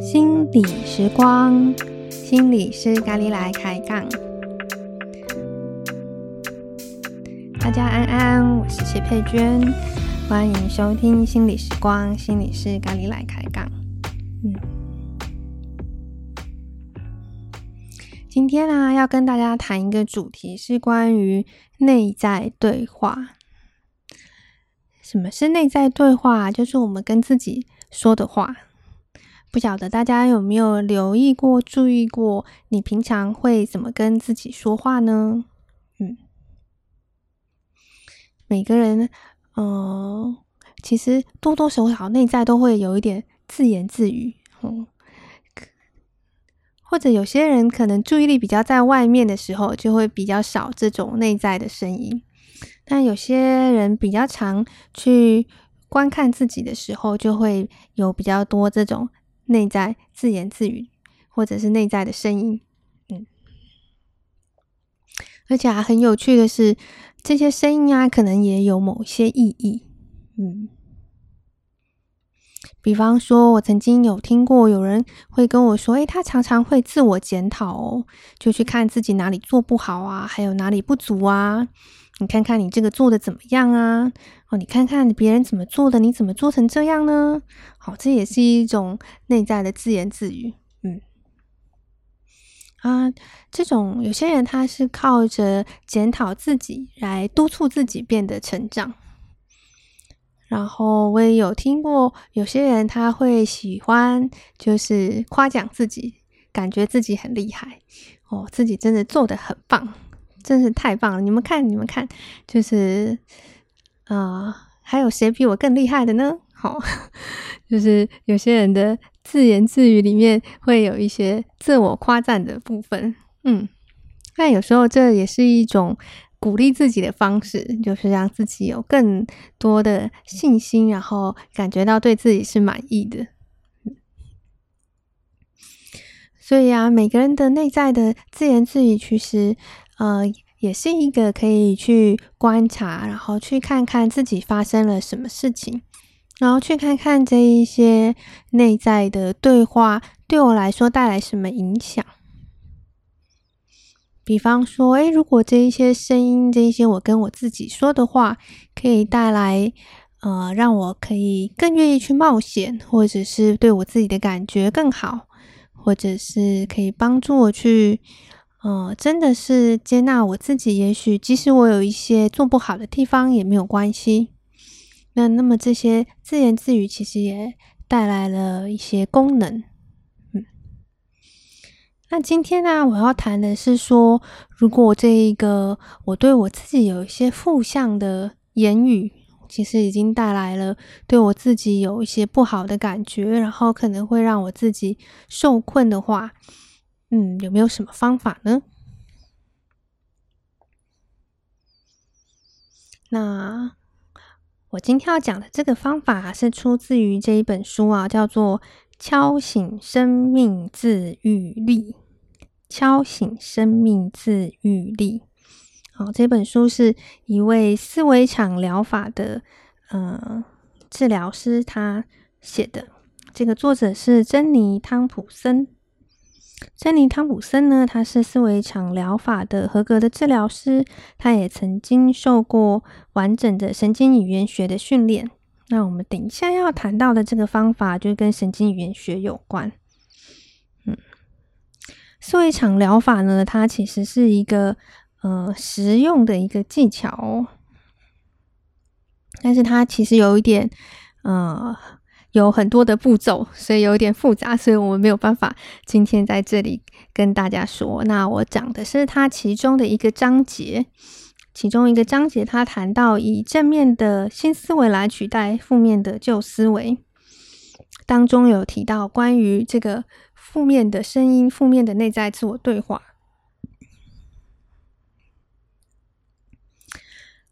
心理时光，心理师咖喱来开杠。大家安安，我是谢佩娟，欢迎收听心理时光，心理师咖喱来开杠。嗯，今天呢、啊，要跟大家谈一个主题，是关于内在对话。什么是内在对话？就是我们跟自己说的话。不晓得大家有没有留意过、注意过，你平常会怎么跟自己说话呢？嗯，每个人，嗯、其实多多少少内在都会有一点自言自语，嗯，或者有些人可能注意力比较在外面的时候，就会比较少这种内在的声音，但有些人比较常去观看自己的时候，就会有比较多这种。内在自言自语，或者是内在的声音，嗯，而且还很有趣的是，这些声音啊，可能也有某些意义，嗯，比方说，我曾经有听过有人会跟我说，诶，他常常会自我检讨哦，就去看自己哪里做不好啊，还有哪里不足啊。你看看你这个做的怎么样啊？哦，你看看别人怎么做的，你怎么做成这样呢？好，这也是一种内在的自言自语。嗯，啊，这种有些人他是靠着检讨自己来督促自己变得成长。然后我也有听过有些人他会喜欢就是夸奖自己，感觉自己很厉害哦，自己真的做得很棒。真是太棒了！你们看，你们看，就是啊、呃，还有谁比我更厉害的呢？好，就是有些人的自言自语里面会有一些自我夸赞的部分，嗯，但有时候这也是一种鼓励自己的方式，就是让自己有更多的信心，然后感觉到对自己是满意的。所以啊，每个人的内在的自言自语，其实。呃，也是一个可以去观察，然后去看看自己发生了什么事情，然后去看看这一些内在的对话对我来说带来什么影响。比方说，诶，如果这一些声音，这一些我跟我自己说的话，可以带来呃，让我可以更愿意去冒险，或者是对我自己的感觉更好，或者是可以帮助我去。呃，真的是接纳我自己。也许即使我有一些做不好的地方也没有关系。那那么这些自言自语其实也带来了一些功能。那今天呢，我要谈的是说，如果这一个我对我自己有一些负向的言语，其实已经带来了对我自己有一些不好的感觉，然后可能会让我自己受困的话。嗯，有没有什么方法呢？那我今天要讲的这个方法是出自于这一本书啊，叫做《敲醒生命自愈力》。敲醒生命自愈力。好，这本书是一位思维场疗法的呃治疗师他写的。这个作者是珍妮汤普森。珍妮·汤普森呢，他是思维场疗法的合格的治疗师，他也曾经受过完整的神经语言学的训练。那我们等一下要谈到的这个方法，就跟神经语言学有关。思维场疗法呢，它其实是一个呃实用的一个技巧哦，但是它其实有一点呃。有很多的步骤，所以有一点复杂，所以我们没有办法今天在这里跟大家说。那我讲的是它其中的一个章节，其中一个章节，它谈到以正面的新思维来取代负面的旧思维，当中有提到关于这个负面的声音、负面的内在自我对话。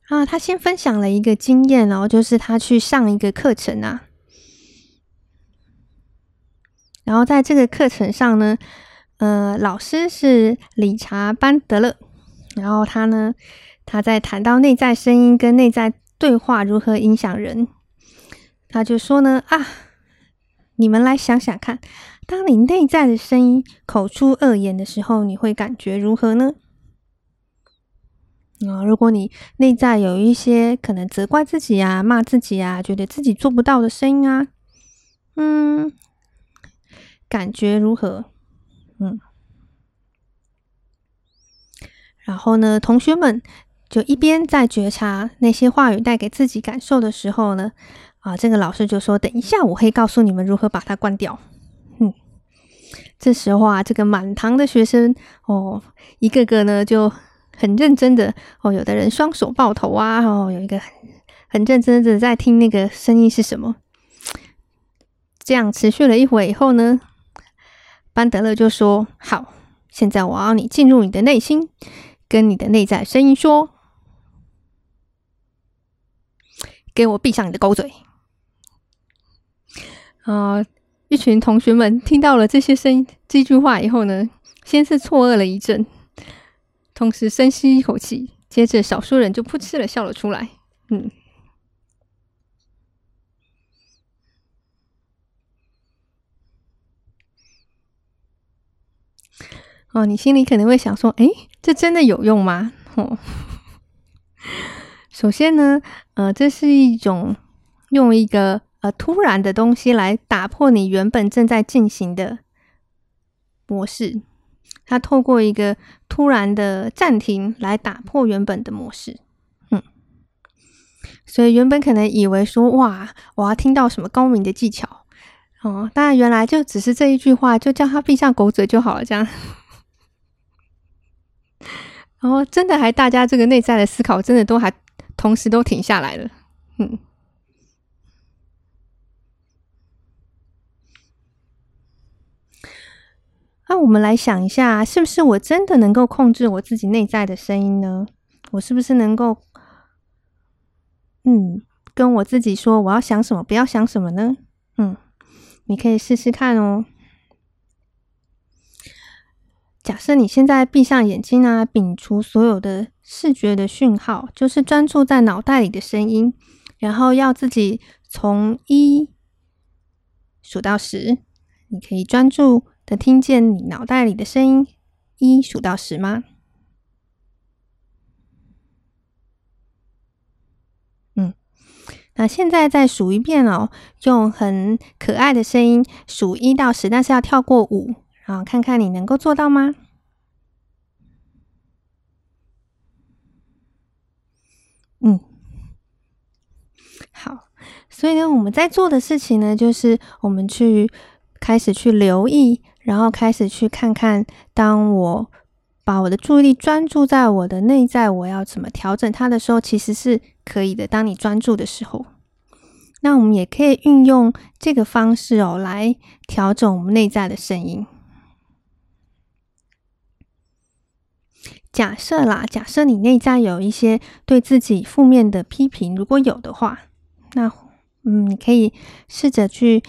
啊，他先分享了一个经验哦，就是他去上一个课程啊。然后在这个课程上呢，呃，老师是理查·班德勒，然后他呢，他在谈到内在声音跟内在对话如何影响人，他就说呢啊，你们来想想看，当你内在的声音口出恶言的时候，你会感觉如何呢？啊、如果你内在有一些可能责怪自己啊、骂自己啊、觉得自己做不到的声音啊，嗯，感觉如何？嗯，然后呢，同学们就一边在觉察那些话语带给自己感受的时候呢，啊，这个老师就说：“等一下，我会告诉你们如何把它关掉。”嗯，这时候啊，这个满堂的学生哦，一个个呢就。很认真的哦，有的人双手抱头啊，哦，有一个很很认真的在听那个声音是什么。这样持续了一会以后呢，班德勒就说：“好，现在我要你进入你的内心，跟你的内在声音说，给我闭上你的狗嘴。”啊，一群同学们听到了这些声音这句话以后呢，先是错愕了一阵。同时深吸一口气，接着少数人就扑哧了笑了出来。嗯，哦，你心里可能会想说：“诶，这真的有用吗？”哦，首先呢，呃，这是一种用一个呃突然的东西来打破你原本正在进行的模式。他透过一个突然的暂停来打破原本的模式，嗯，所以原本可能以为说哇，我要听到什么高明的技巧哦，当然原来就只是这一句话，就叫他闭上狗嘴就好了，这样，然后真的还大家这个内在的思考，真的都还同时都停下来了，嗯。那我们来想一下，是不是我真的能够控制我自己内在的声音呢？我是不是能够，嗯，跟我自己说我要想什么，不要想什么呢？嗯，你可以试试看哦。假设你现在闭上眼睛啊，摒除所有的视觉的讯号，就是专注在脑袋里的声音，然后要自己从一数到十，你可以专注。能听见你脑袋里的声音，一数到十吗？嗯，那现在再数一遍哦，用很可爱的声音数一到十，但是要跳过五，然后看看你能够做到吗？嗯，好，所以呢，我们在做的事情呢，就是我们去开始去留意。然后开始去看看，当我把我的注意力专注在我的内在，我要怎么调整它的时候，其实是可以的。当你专注的时候，那我们也可以运用这个方式哦，来调整我们内在的声音。假设啦，假设你内在有一些对自己负面的批评，如果有的话，那嗯，你可以试着去。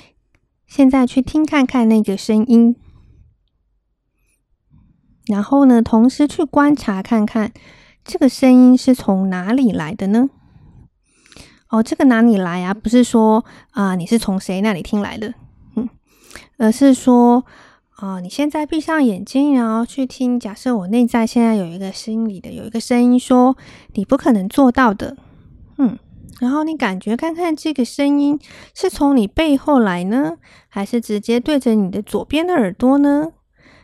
现在去听看看那个声音，然后呢，同时去观察看看这个声音是从哪里来的呢？哦，这个哪里来啊？不是说啊、你是从谁那里听来的？嗯，而是说啊、你现在闭上眼睛，然后去听。假设我内在现在有一个心里的有一个声音说，你不可能做到的。然后你感觉看看这个声音是从你背后来呢，还是直接对着你的左边的耳朵呢？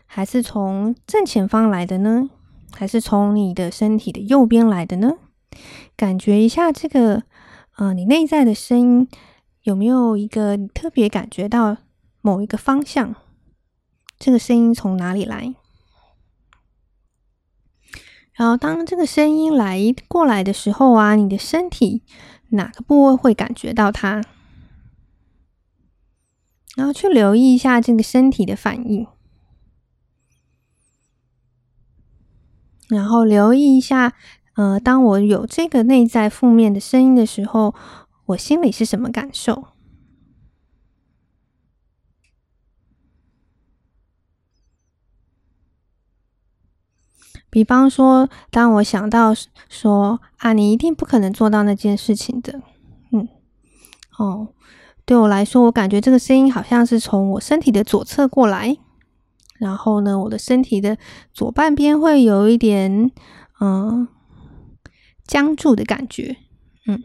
还是从正前方来的呢？还是从你的身体的右边来的呢？感觉一下这个，呃，你内在的声音有没有一个特别感觉到某一个方向？这个声音从哪里来？然后当这个声音来过来的时候啊，你的身体。哪个部位会感觉到它？然后去留意一下这个身体的反应，然后留意一下，呃，当我有这个内在负面的声音的时候，我心里是什么感受？比方说，当我想到说啊，你一定不可能做到那件事情的，嗯，哦，对我来说，我感觉这个声音好像是从我身体的左侧过来，然后呢，我的身体的左半边会有一点嗯僵住的感觉，嗯，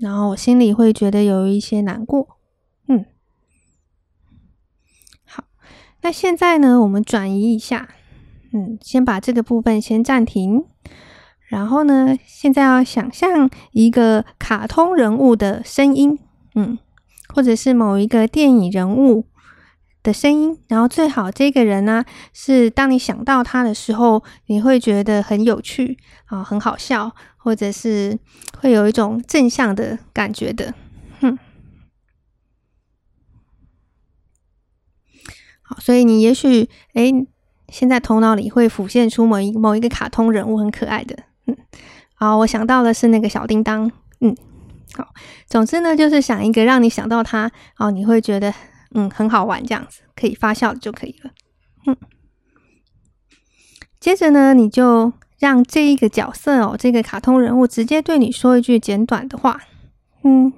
然后我心里会觉得有一些难过，嗯，好，那现在呢，我们转移一下。嗯，先把这个部分先暂停，然后呢，现在要想象一个卡通人物的声音，嗯，或者是某一个电影人物的声音，然后最好这个人呢，是当你想到他的时候，你会觉得很有趣啊，很好笑，或者是会有一种正向的感觉的，哼，好，所以你也许，诶。现在头脑里会浮现出某一某一个卡通人物，很可爱的，嗯，好，我想到的是那个小叮当，嗯，好，总之呢，就是想一个让你想到他，哦，你会觉得嗯很好玩，这样子可以发笑的就可以了，嗯，接着呢，你就让这一个角色哦，这个卡通人物直接对你说一句简短的话，嗯，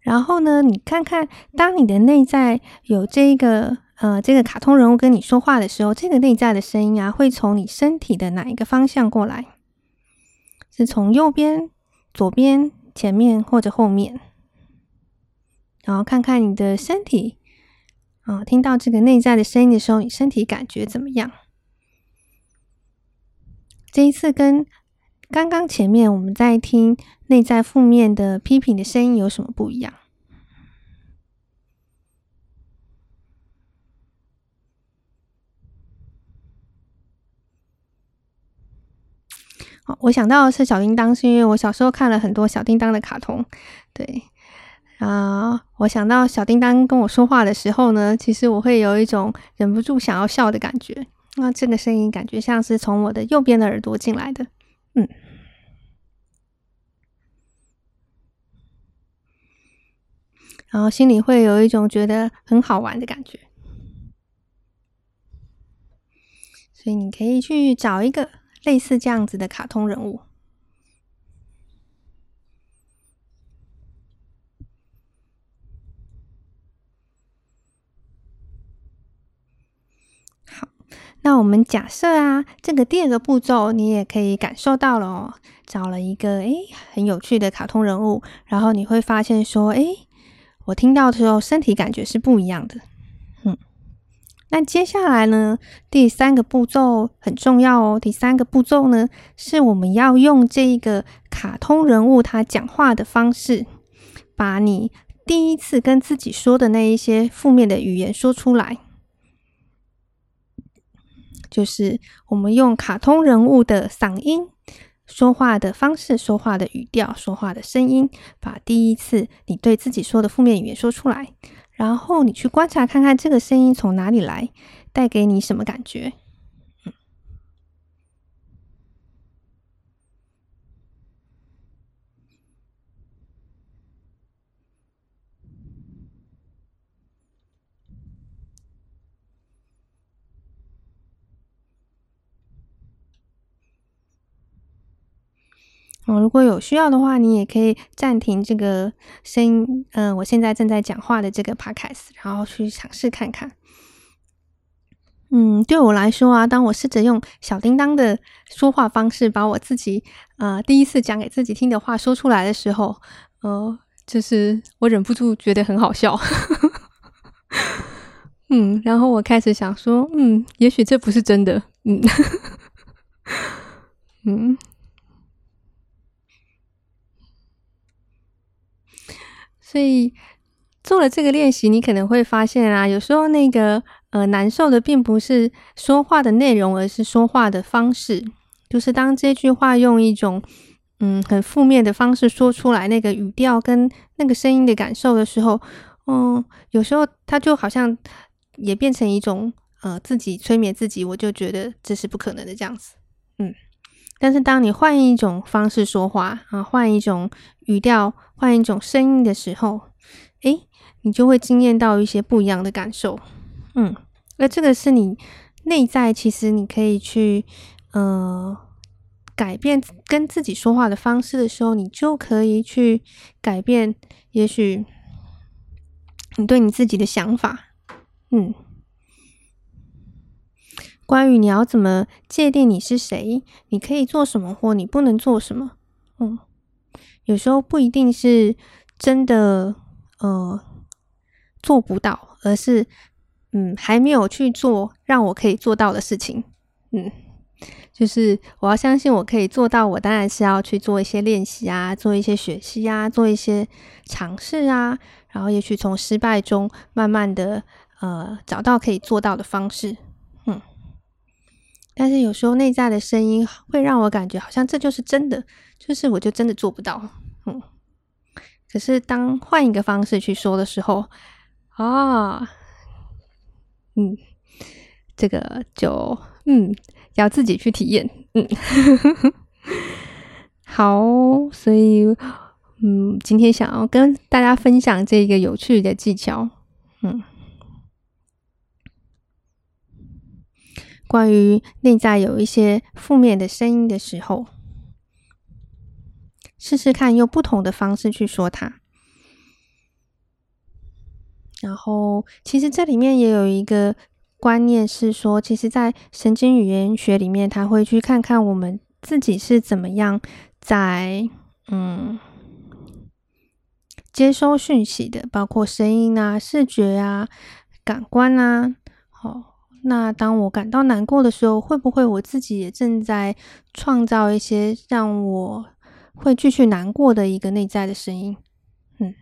然后呢，你看看，当你的内在有这一个。呃，这个卡通人物跟你说话的时候，这个内在的声音啊，会从你身体的哪一个方向过来？是从右边、左边、前面或者后面？然后看看你的身体啊，听到这个内在的声音的时候，你身体感觉怎么样？这一次跟刚刚前面我们在听内在负面的批评的声音有什么不一样？我想到的是小叮当，是因为我小时候看了很多小叮当的卡通，对啊、我想到小叮当跟我说话的时候呢，其实我会有一种忍不住想要笑的感觉。那这个声音感觉像是从我的右边的耳朵进来的，嗯，然后心里会有一种觉得很好玩的感觉，所以你可以去找一个。类似这样子的卡通人物。好，那我们假设啊，这个第二个步骤你也可以感受到了哦，找了一个诶很有趣的卡通人物，然后你会发现说，诶，我听到的时候身体感觉是不一样的。那接下来呢，第三个步骤很重要哦。第三个步骤呢，是我们要用这一个卡通人物他讲话的方式，把你第一次跟自己说的那一些负面的语言说出来。就是我们用卡通人物的嗓音说话的方式、说话的语调、说话的声音，把第一次你对自己说的负面语言说出来。然后你去观察看看这个声音从哪里来，带给你什么感觉？如果有需要的话，你也可以暂停这个声音。嗯、呃，我现在正在讲话的这个 podcast，然后去尝试看看。嗯，对我来说啊，当我试着用小叮当的说话方式，把我自己呃第一次讲给自己听的话说出来的时候，呃，就是我忍不住觉得很好笑。嗯，然后我开始想说，嗯，也许这不是真的。嗯，嗯。所以做了这个练习，你可能会发现啊，有时候那个呃难受的并不是说话的内容，而是说话的方式。就是当这句话用一种嗯很负面的方式说出来，那个语调跟那个声音的感受的时候，嗯，有时候它就好像也变成一种呃自己催眠自己，我就觉得这是不可能的这样子，但是当你换一种方式说话啊，换一种语调，换一种声音的时候，诶，你就会惊艳到一些不一样的感受。嗯，那这个是你内在其实你可以去呃改变跟自己说话的方式的时候，你就可以去改变，也许你对你自己的想法，嗯。关于你要怎么界定你是谁，你可以做什么或你不能做什么，嗯，有时候不一定是真的呃做不到，而是嗯还没有去做让我可以做到的事情，嗯，就是我要相信我可以做到，我当然是要去做一些练习啊，做一些学习啊，做一些尝试啊，然后也许从失败中慢慢的呃找到可以做到的方式。但是有时候内在的声音会让我感觉好像这就是真的，就是我就真的做不到，嗯。可是当换一个方式去说的时候，啊，嗯，这个就嗯要自己去体验，嗯，好，所以嗯今天想要跟大家分享这个有趣的技巧，嗯。关于内在有一些负面的声音的时候，试试看用不同的方式去说它。然后，其实这里面也有一个观念是说，其实，在神经语言学里面，他会去看看我们自己是怎么样在嗯接收讯息的，包括声音啊、视觉啊、感官啊，好。那当我感到难过的时候，会不会我自己也正在创造一些让我会继续难过的一个内在的声音？嗯。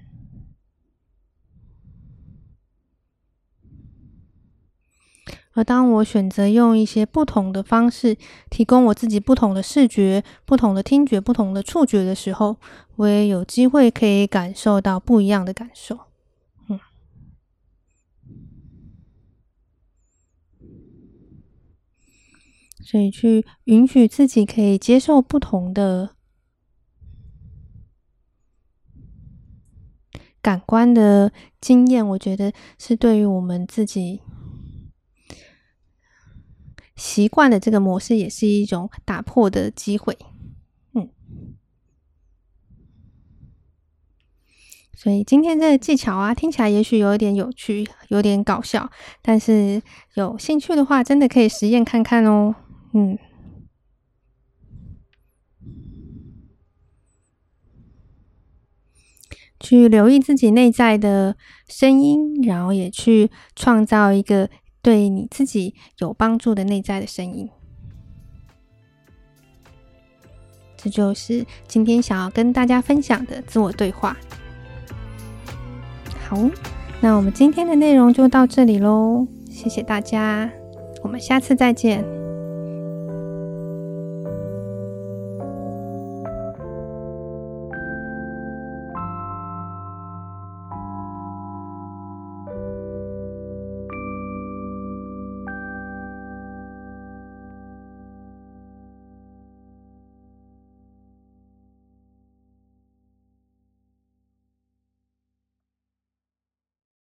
而当我选择用一些不同的方式，提供我自己不同的视觉、不同的听觉、不同的触觉的时候，我也有机会可以感受到不一样的感受。所以，去允许自己可以接受不同的感官的经验，我觉得是对于我们自己习惯的这个模式，也是一种打破的机会。嗯，所以今天这个技巧啊，听起来也许有一点有趣，有点搞笑，但是有兴趣的话，真的可以实验看看哦。嗯，去留意自己内在的声音，然后也去创造一个对你自己有帮助的内在的声音。这就是今天想要跟大家分享的自我对话。好，那我们今天的内容就到这里喽，谢谢大家，我们下次再见。